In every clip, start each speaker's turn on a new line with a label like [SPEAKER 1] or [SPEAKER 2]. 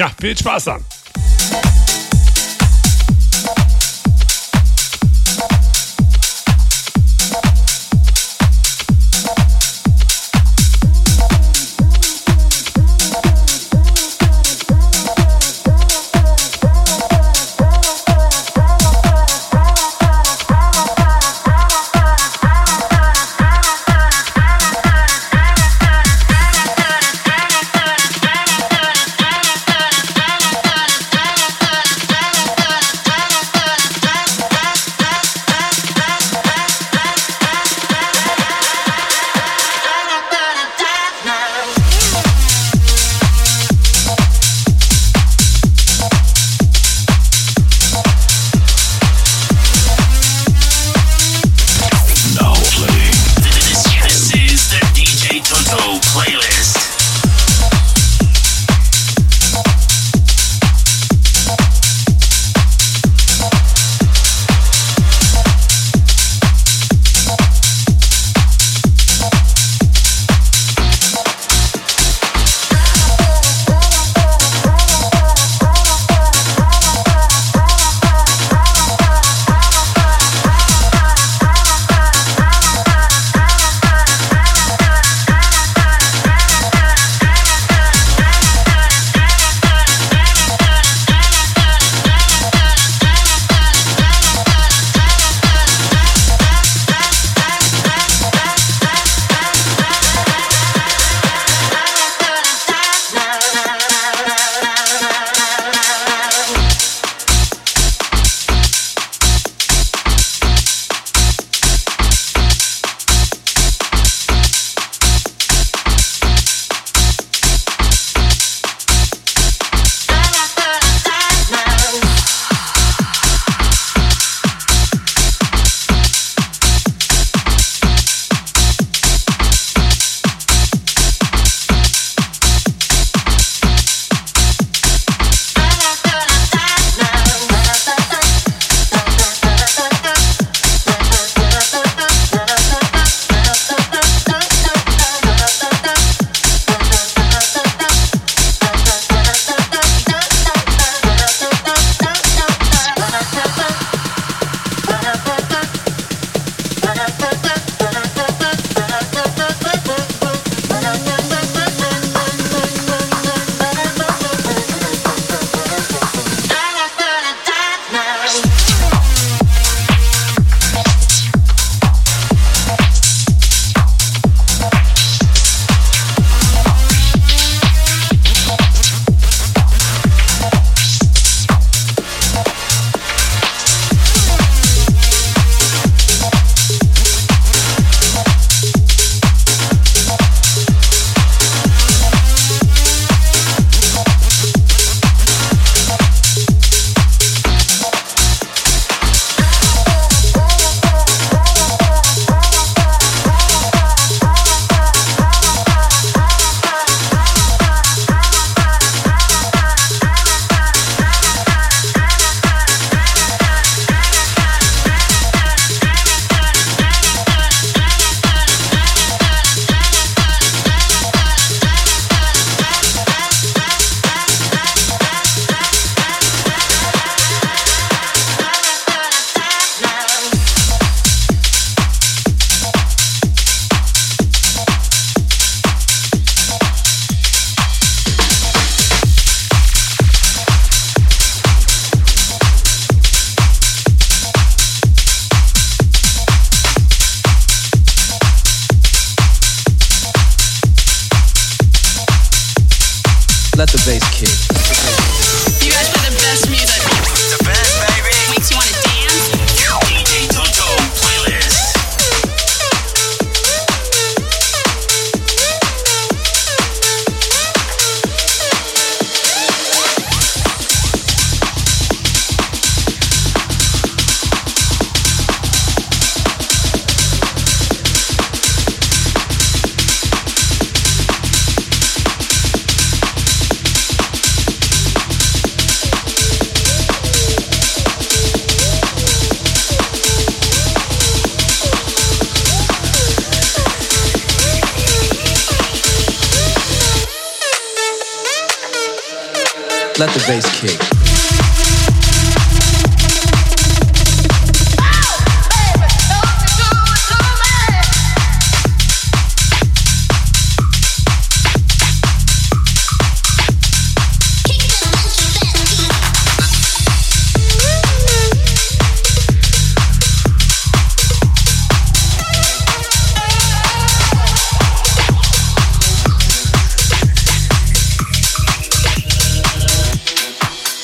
[SPEAKER 1] Ja, viel Spaß dann.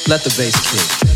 [SPEAKER 2] Let the bass kick.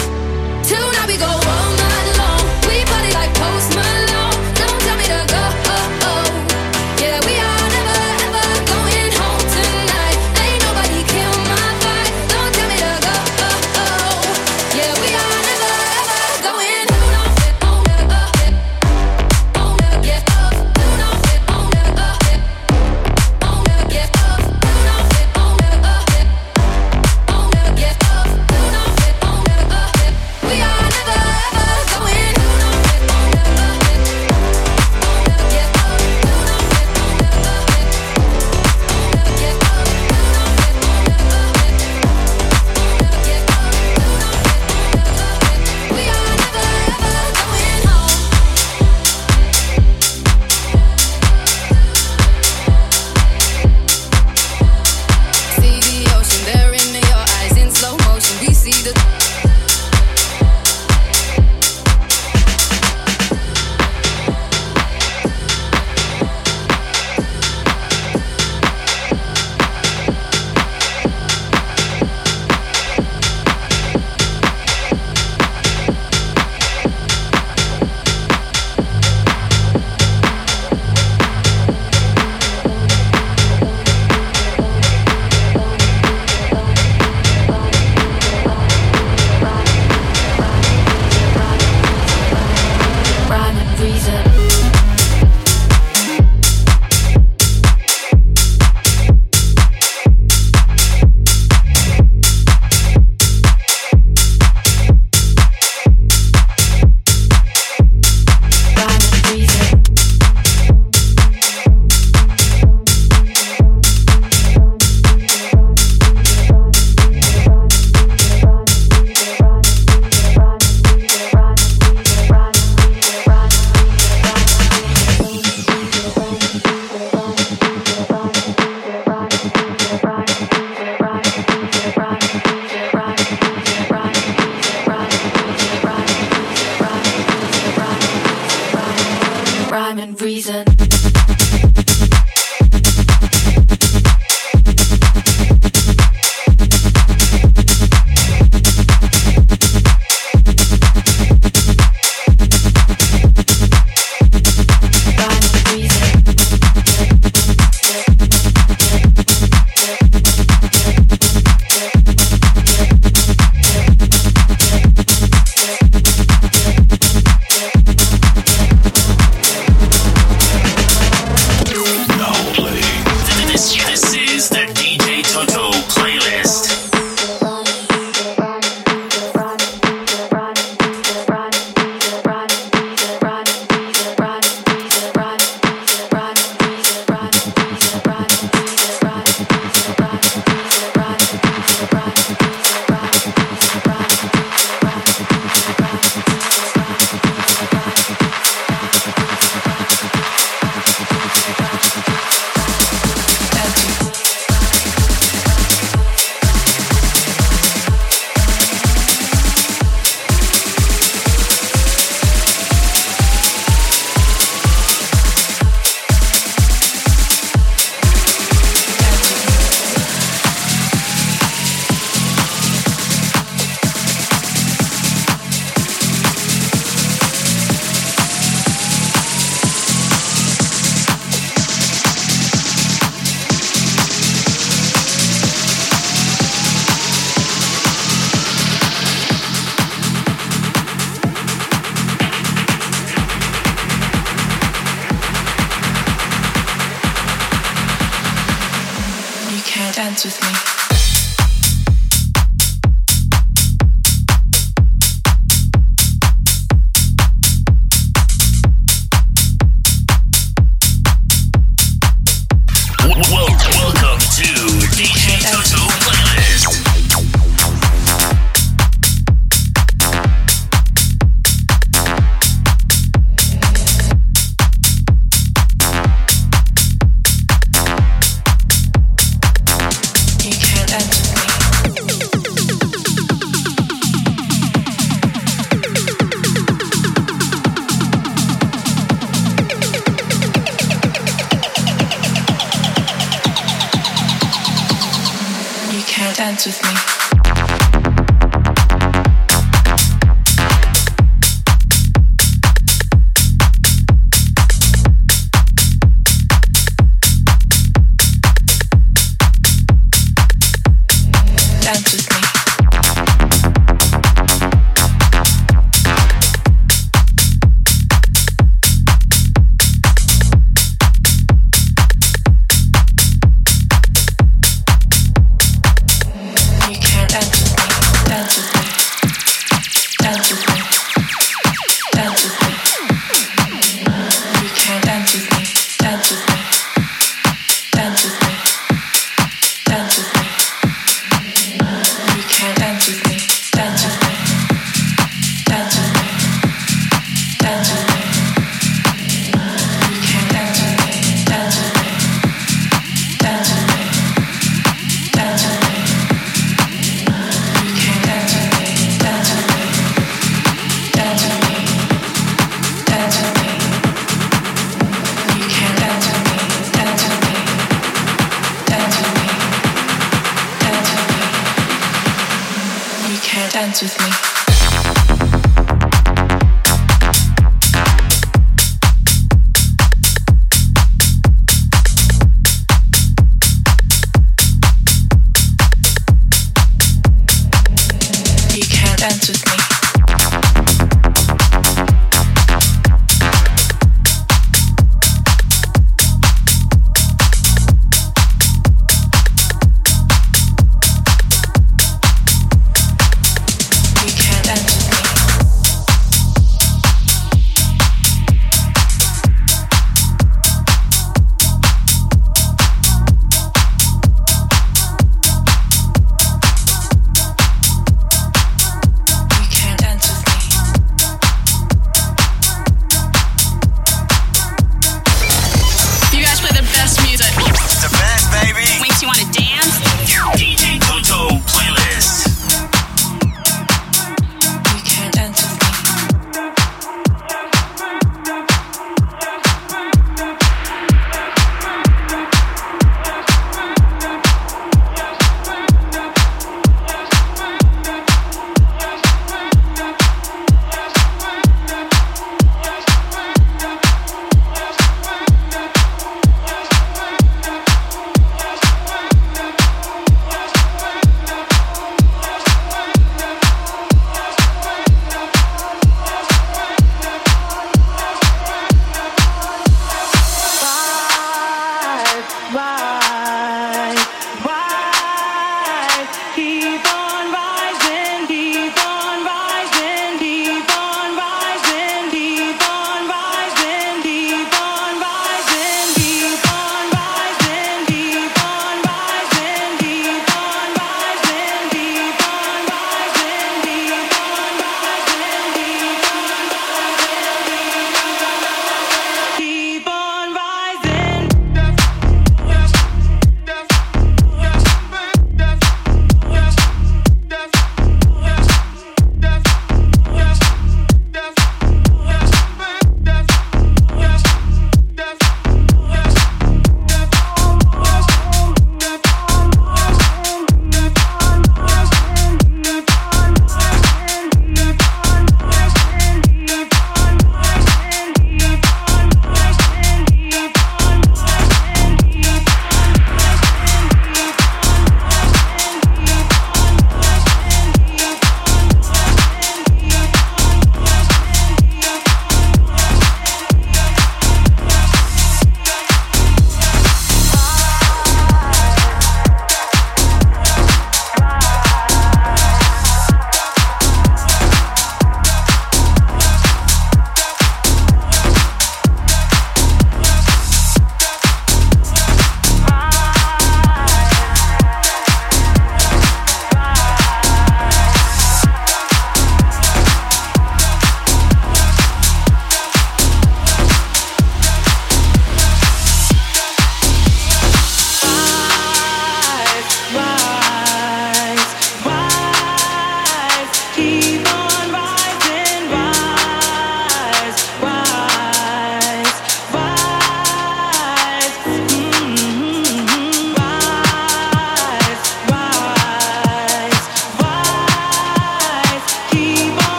[SPEAKER 3] Podcast.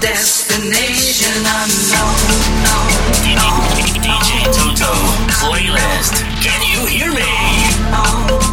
[SPEAKER 3] destination unknown.
[SPEAKER 4] DJ Toto, playlist.
[SPEAKER 3] Can you hear me?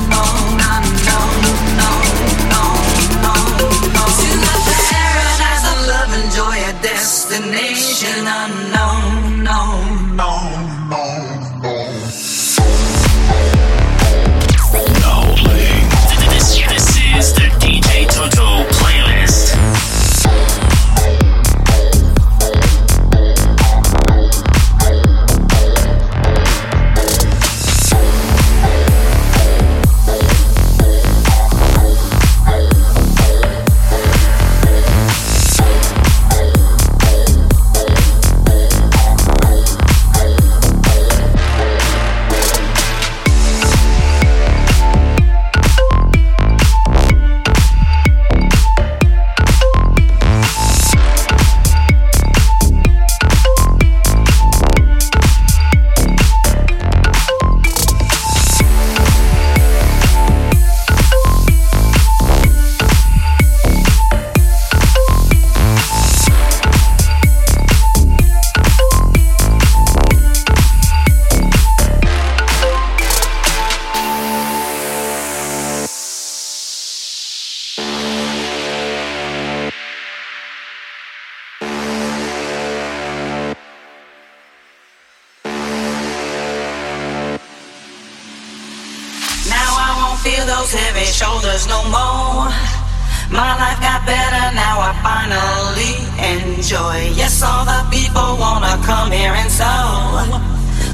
[SPEAKER 3] Come here and so.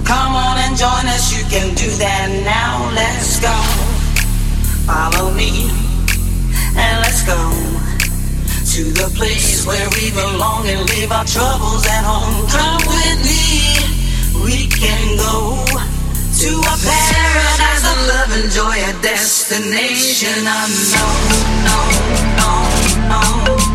[SPEAKER 3] Come on and join us. You can do that now. Let's go. Follow me and let's go to the place where we belong and leave our troubles at home. Come with me. We can go to a paradise of love and joy, a destination unknown, known, known, known,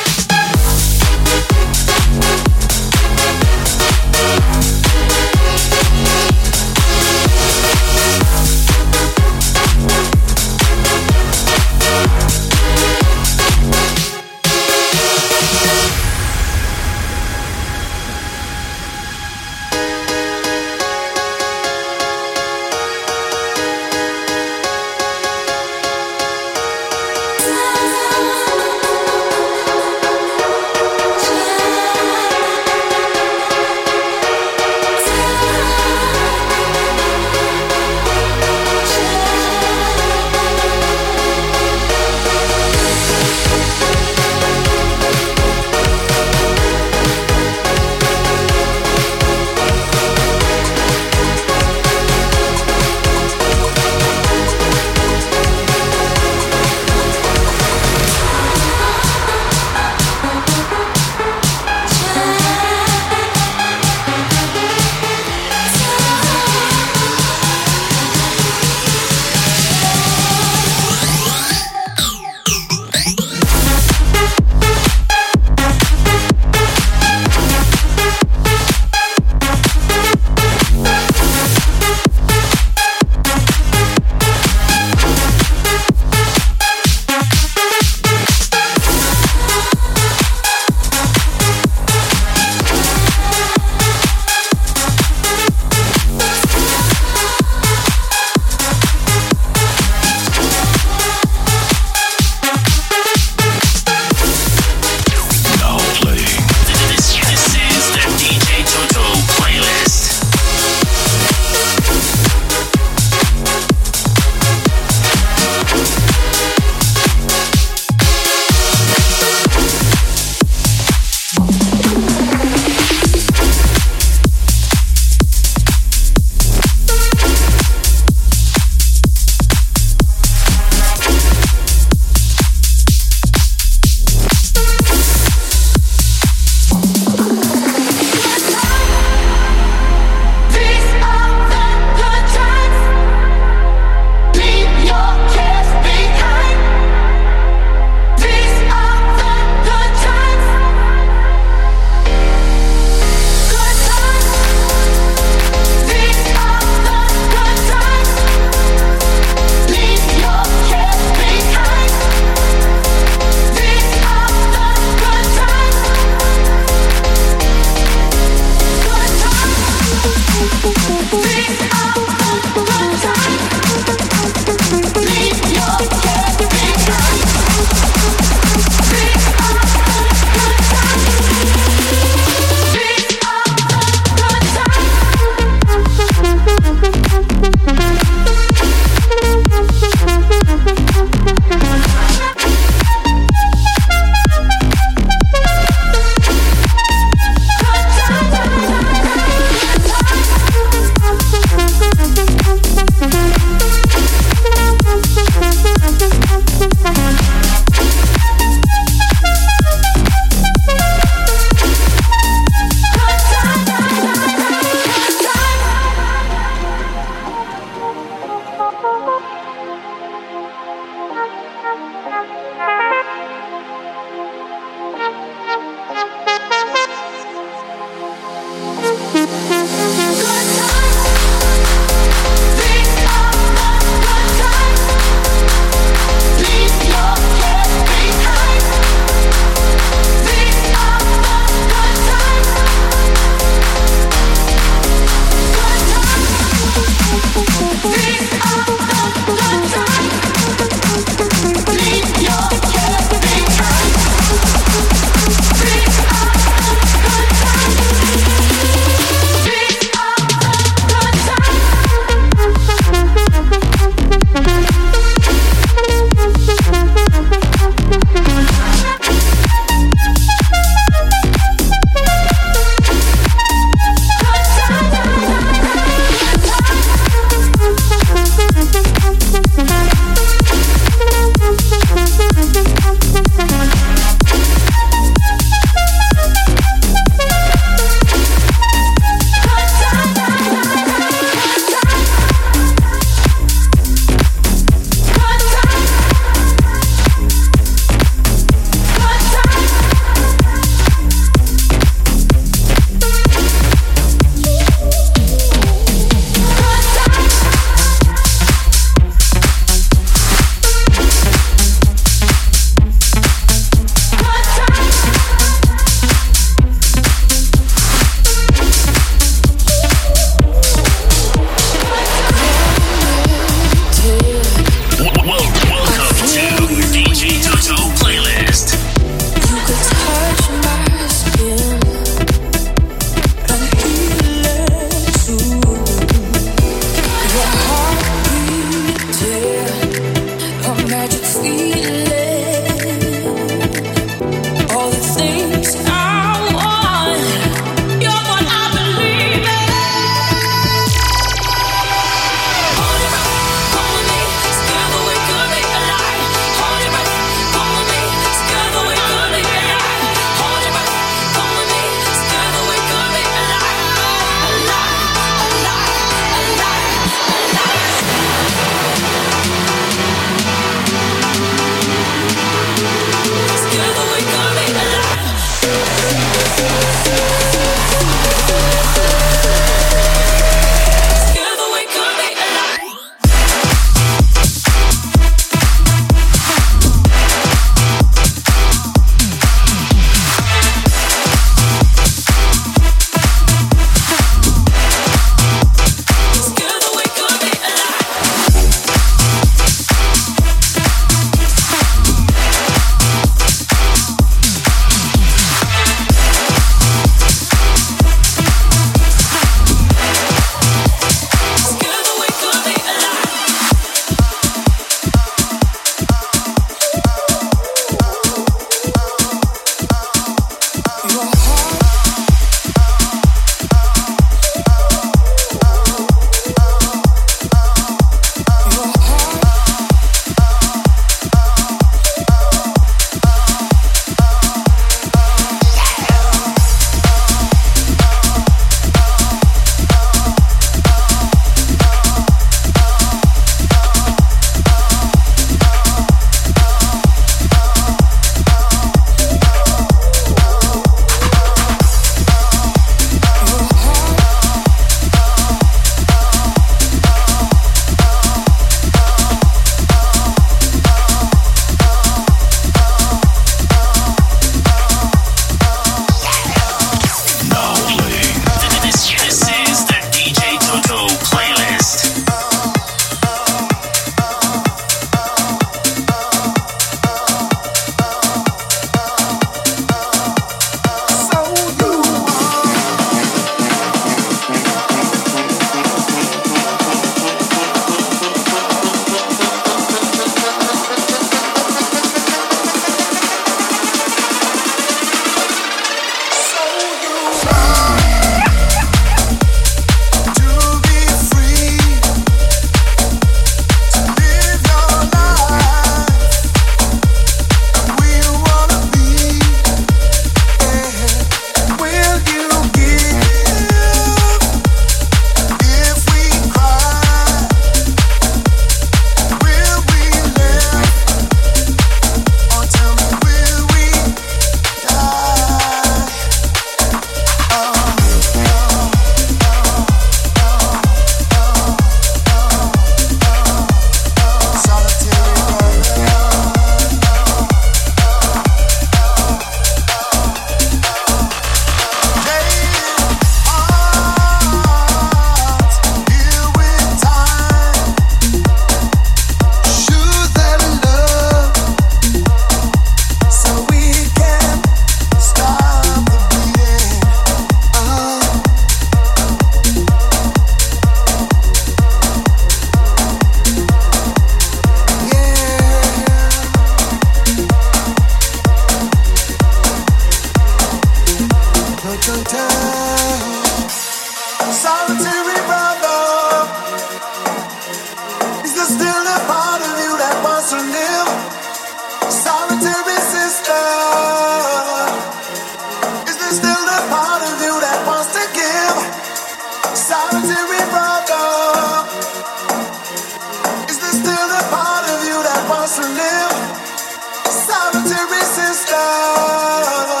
[SPEAKER 4] DJ, DJ,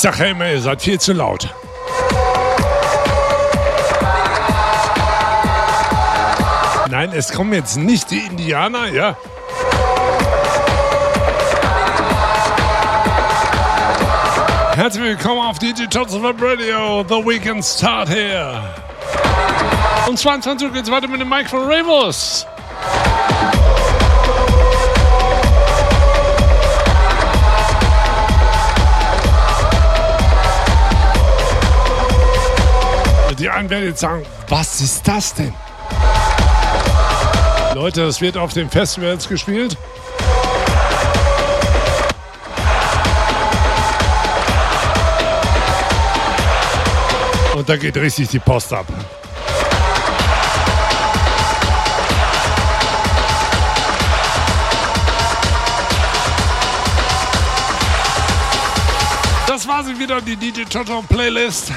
[SPEAKER 5] Ich sag, hey, man, ihr seid viel zu laut. Nein, es kommen jetzt nicht die Indianer, ja. Herzlich willkommen auf Tots Web Radio. The Weekend Start here. Und 22 Uhr geht's weiter mit dem Mike von Ravos. Werden jetzt sagen, was ist das denn? Leute, das wird auf den Festivals gespielt. Und da geht richtig die Post ab. Das war sie wieder, die DJ Toto Playlist.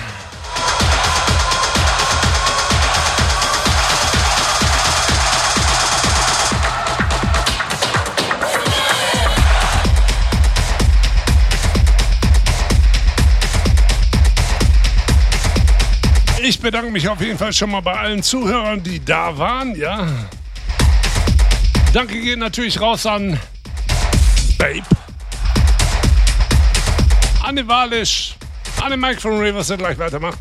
[SPEAKER 5] Ich bedanke mich auf jeden Fall schon mal bei allen Zuhörern, die da waren. Ja. Danke geht natürlich raus an Babe, Anne Walisch, Anne Mike von Rivers, der gleich weitermacht.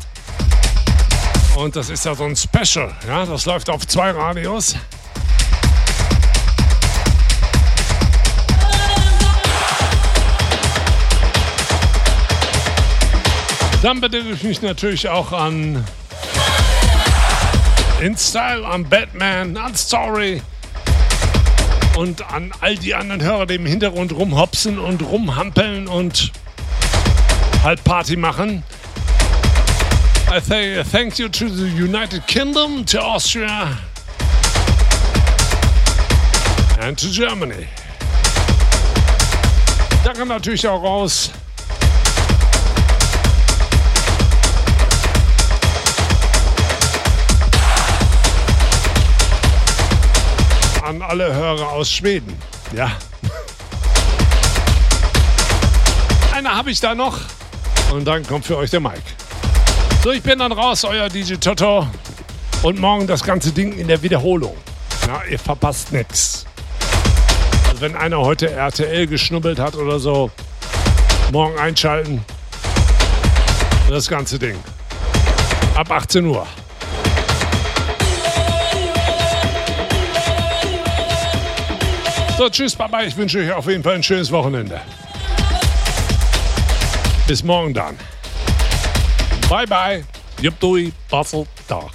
[SPEAKER 5] Und das ist ja so ein Special. Ja, das läuft auf zwei Radios. Dann bedanke ich mich natürlich auch an InStyle, an Batman, an Story und an all die anderen Hörer, die im Hintergrund rumhopsen und rumhampeln und halt Party machen. I say thank you to the United Kingdom, to Austria and to Germany. Danke natürlich auch raus alle Hörer aus Schweden. Ja. Einer habe ich da noch. Und dann kommt für euch der Mike. So, ich bin dann raus, euer DJ Toto. Und morgen das ganze Ding in der Wiederholung. Na, ihr verpasst nichts. Also wenn einer heute RTL geschnubbelt hat oder so, morgen einschalten. Das ganze Ding. Ab 18 Uhr. So, tschüss, Baba. Ich wünsche euch auf jeden Fall ein schönes Wochenende. Bis morgen dann. Bye, bye. Jupp, dui, Basel, da.